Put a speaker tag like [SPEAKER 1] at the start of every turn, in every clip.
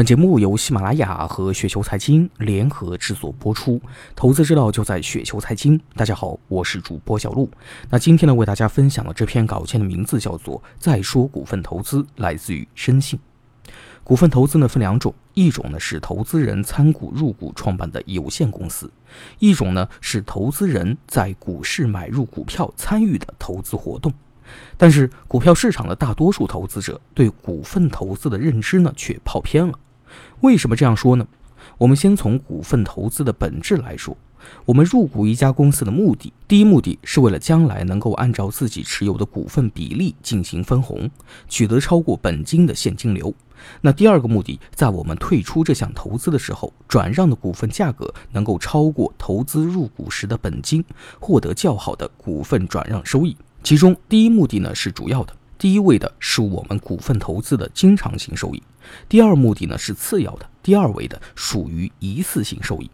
[SPEAKER 1] 本节目由喜马拉雅和雪球财经联合制作播出，投资之道就在雪球财经。大家好，我是主播小璐。那今天呢，为大家分享的这篇稿件的名字叫做《再说股份投资》，来自于深信。股份投资呢分两种，一种呢是投资人参股入股创办的有限公司，一种呢是投资人在股市买入股票参与的投资活动。但是，股票市场的大多数投资者对股份投资的认知呢，却跑偏了。为什么这样说呢？我们先从股份投资的本质来说。我们入股一家公司的目的，第一目的是为了将来能够按照自己持有的股份比例进行分红，取得超过本金的现金流。那第二个目的，在我们退出这项投资的时候，转让的股份价格能够超过投资入股时的本金，获得较好的股份转让收益。其中第一目的呢是主要的，第一位的是我们股份投资的经常性收益；第二目的呢是次要的，第二位的属于一次性收益。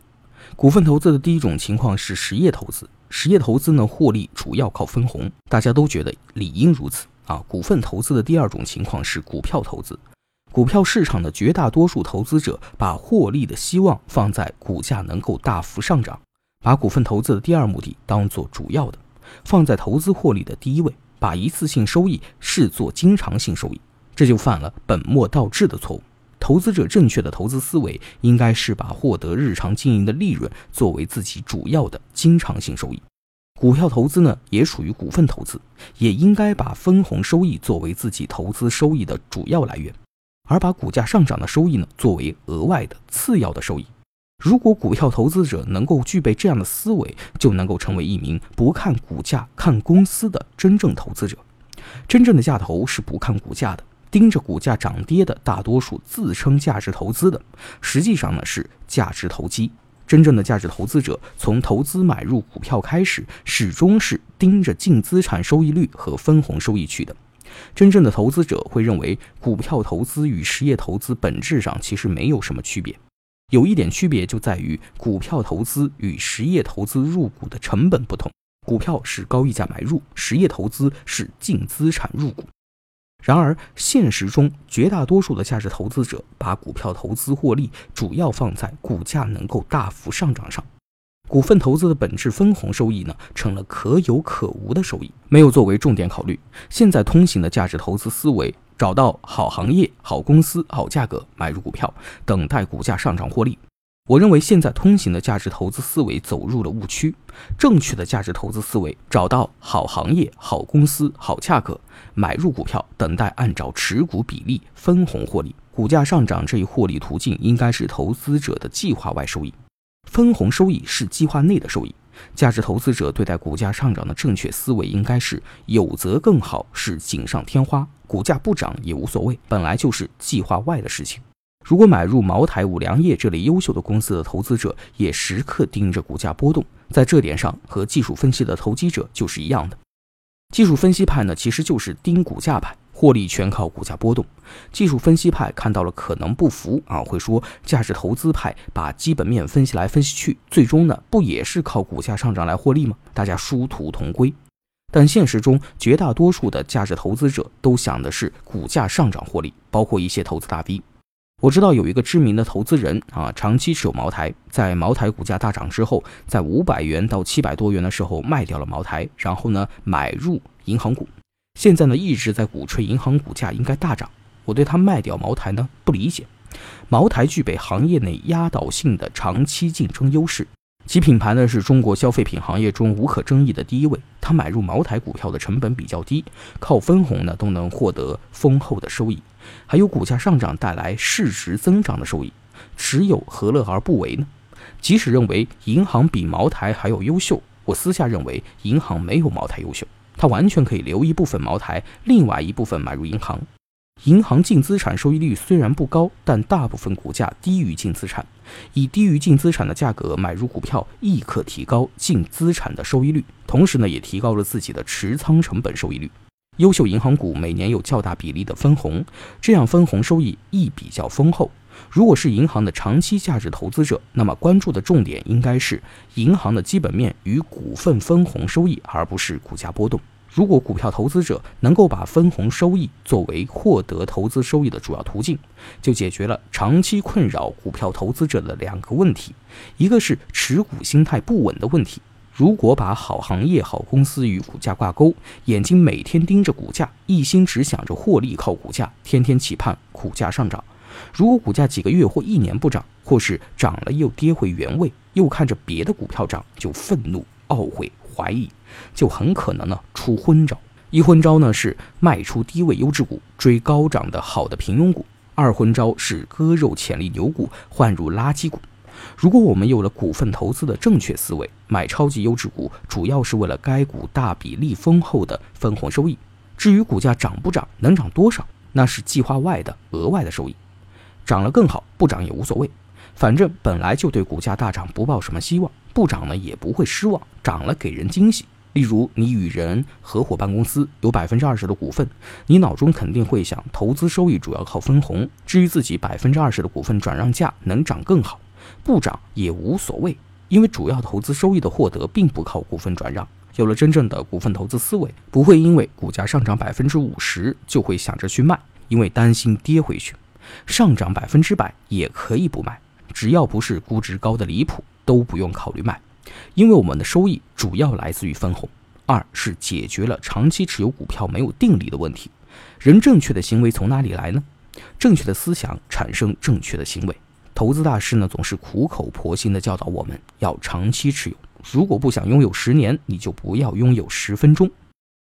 [SPEAKER 1] 股份投资的第一种情况是实业投资，实业投资呢获利主要靠分红，大家都觉得理应如此啊。股份投资的第二种情况是股票投资，股票市场的绝大多数投资者把获利的希望放在股价能够大幅上涨，把股份投资的第二目的当做主要的。放在投资获利的第一位，把一次性收益视作经常性收益，这就犯了本末倒置的错误。投资者正确的投资思维应该是把获得日常经营的利润作为自己主要的经常性收益。股票投资呢，也属于股份投资，也应该把分红收益作为自己投资收益的主要来源，而把股价上涨的收益呢，作为额外的次要的收益。如果股票投资者能够具备这样的思维，就能够成为一名不看股价、看公司的真正投资者。真正的价投是不看股价的，盯着股价涨跌的大多数自称价值投资的，实际上呢是价值投机。真正的价值投资者从投资买入股票开始，始终是盯着净资产收益率和分红收益去的。真正的投资者会认为，股票投资与实业投资本质上其实没有什么区别。有一点区别就在于，股票投资与实业投资入股的成本不同。股票是高溢价买入，实业投资是净资产入股。然而，现实中绝大多数的价值投资者把股票投资获利主要放在股价能够大幅上涨上。股份投资的本质分红收益呢，成了可有可无的收益，没有作为重点考虑。现在通行的价值投资思维。找到好行业、好公司、好价格买入股票，等待股价上涨获利。我认为现在通行的价值投资思维走入了误区。正确的价值投资思维，找到好行业、好公司、好价格买入股票，等待按照持股比例分红获利。股价上涨这一获利途径应该是投资者的计划外收益，分红收益是计划内的收益。价值投资者对待股价上涨的正确思维应该是：有则更好，是锦上添花。股价不涨也无所谓，本来就是计划外的事情。如果买入茅台、五粮液这类优秀的公司的投资者也时刻盯着股价波动，在这点上和技术分析的投机者就是一样的。技术分析派呢，其实就是盯股价派，获利全靠股价波动。技术分析派看到了可能不服啊，会说价值投资派把基本面分析来分析去，最终呢不也是靠股价上涨来获利吗？大家殊途同归。但现实中，绝大多数的价值投资者都想的是股价上涨获利，包括一些投资大 V。我知道有一个知名的投资人啊，长期持有茅台，在茅台股价大涨之后，在五百元到七百多元的时候卖掉了茅台，然后呢买入银行股，现在呢一直在鼓吹银行股价应该大涨。我对他卖掉茅台呢不理解，茅台具备行业内压倒性的长期竞争优势。其品牌呢是中国消费品行业中无可争议的第一位。他买入茅台股票的成本比较低，靠分红呢都能获得丰厚的收益，还有股价上涨带来市值增长的收益，持有何乐而不为呢？即使认为银行比茅台还要优秀，我私下认为银行没有茅台优秀，他完全可以留一部分茅台，另外一部分买入银行。银行净资产收益率虽然不高，但大部分股价低于净资产，以低于净资产的价格买入股票，亦可提高净资产的收益率，同时呢，也提高了自己的持仓成本收益率。优秀银行股每年有较大比例的分红，这样分红收益亦比较丰厚。如果是银行的长期价值投资者，那么关注的重点应该是银行的基本面与股份分红收益，而不是股价波动。如果股票投资者能够把分红收益作为获得投资收益的主要途径，就解决了长期困扰股票投资者的两个问题：一个是持股心态不稳的问题。如果把好行业、好公司与股价挂钩，眼睛每天盯着股价，一心只想着获利靠股价，天天期盼股价上涨。如果股价几个月或一年不涨，或是涨了又跌回原位，又看着别的股票涨，就愤怒、懊悔、怀疑，就很可能呢出昏招。一昏招呢是卖出低位优质股，追高涨的好的平庸股；二昏招是割肉潜力牛股，换入垃圾股。如果我们有了股份投资的正确思维，买超级优质股主要是为了该股大比例丰厚的分红收益。至于股价涨不涨，能涨多少，那是计划外的额外的收益。涨了更好，不涨也无所谓，反正本来就对股价大涨不抱什么希望，不涨呢也不会失望，涨了给人惊喜。例如你与人合伙办公司，有百分之二十的股份，你脑中肯定会想，投资收益主要靠分红，至于自己百分之二十的股份转让价能涨更好。不涨也无所谓，因为主要投资收益的获得并不靠股份转让。有了真正的股份投资思维，不会因为股价上涨百分之五十就会想着去卖，因为担心跌回去。上涨百分之百也可以不卖，只要不是估值高的离谱，都不用考虑卖，因为我们的收益主要来自于分红。二是解决了长期持有股票没有定力的问题。人正确的行为从哪里来呢？正确的思想产生正确的行为。投资大师呢，总是苦口婆心地教导我们要长期持有。如果不想拥有十年，你就不要拥有十分钟。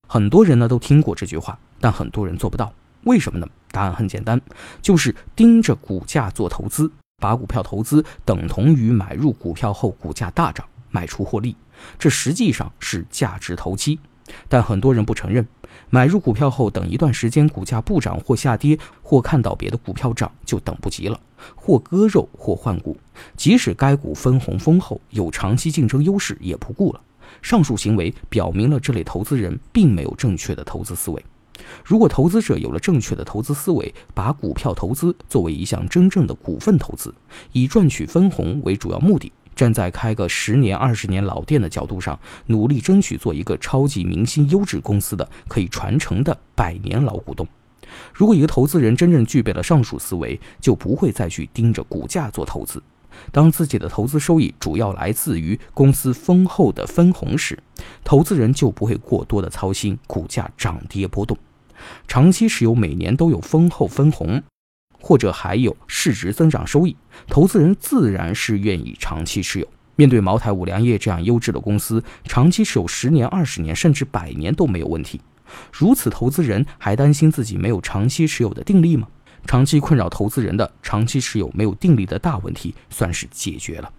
[SPEAKER 1] 很多人呢都听过这句话，但很多人做不到。为什么呢？答案很简单，就是盯着股价做投资，把股票投资等同于买入股票后股价大涨卖出获利，这实际上是价值投机。但很多人不承认，买入股票后等一段时间股价不涨或下跌，或看到别的股票涨就等不及了，或割肉或换股，即使该股分红丰厚，有长期竞争优势也不顾了。上述行为表明了这类投资人并没有正确的投资思维。如果投资者有了正确的投资思维，把股票投资作为一项真正的股份投资，以赚取分红为主要目的。站在开个十年、二十年老店的角度上，努力争取做一个超级明星优质公司的可以传承的百年老股东。如果一个投资人真正具备了上述思维，就不会再去盯着股价做投资。当自己的投资收益主要来自于公司丰厚的分红时，投资人就不会过多的操心股价涨跌波动。长期持有，每年都有丰厚分红。或者还有市值增长收益，投资人自然是愿意长期持有。面对茅台、五粮液这样优质的公司，长期持有十年、二十年甚至百年都没有问题。如此，投资人还担心自己没有长期持有的定力吗？长期困扰投资人的长期持有没有定力的大问题，算是解决了。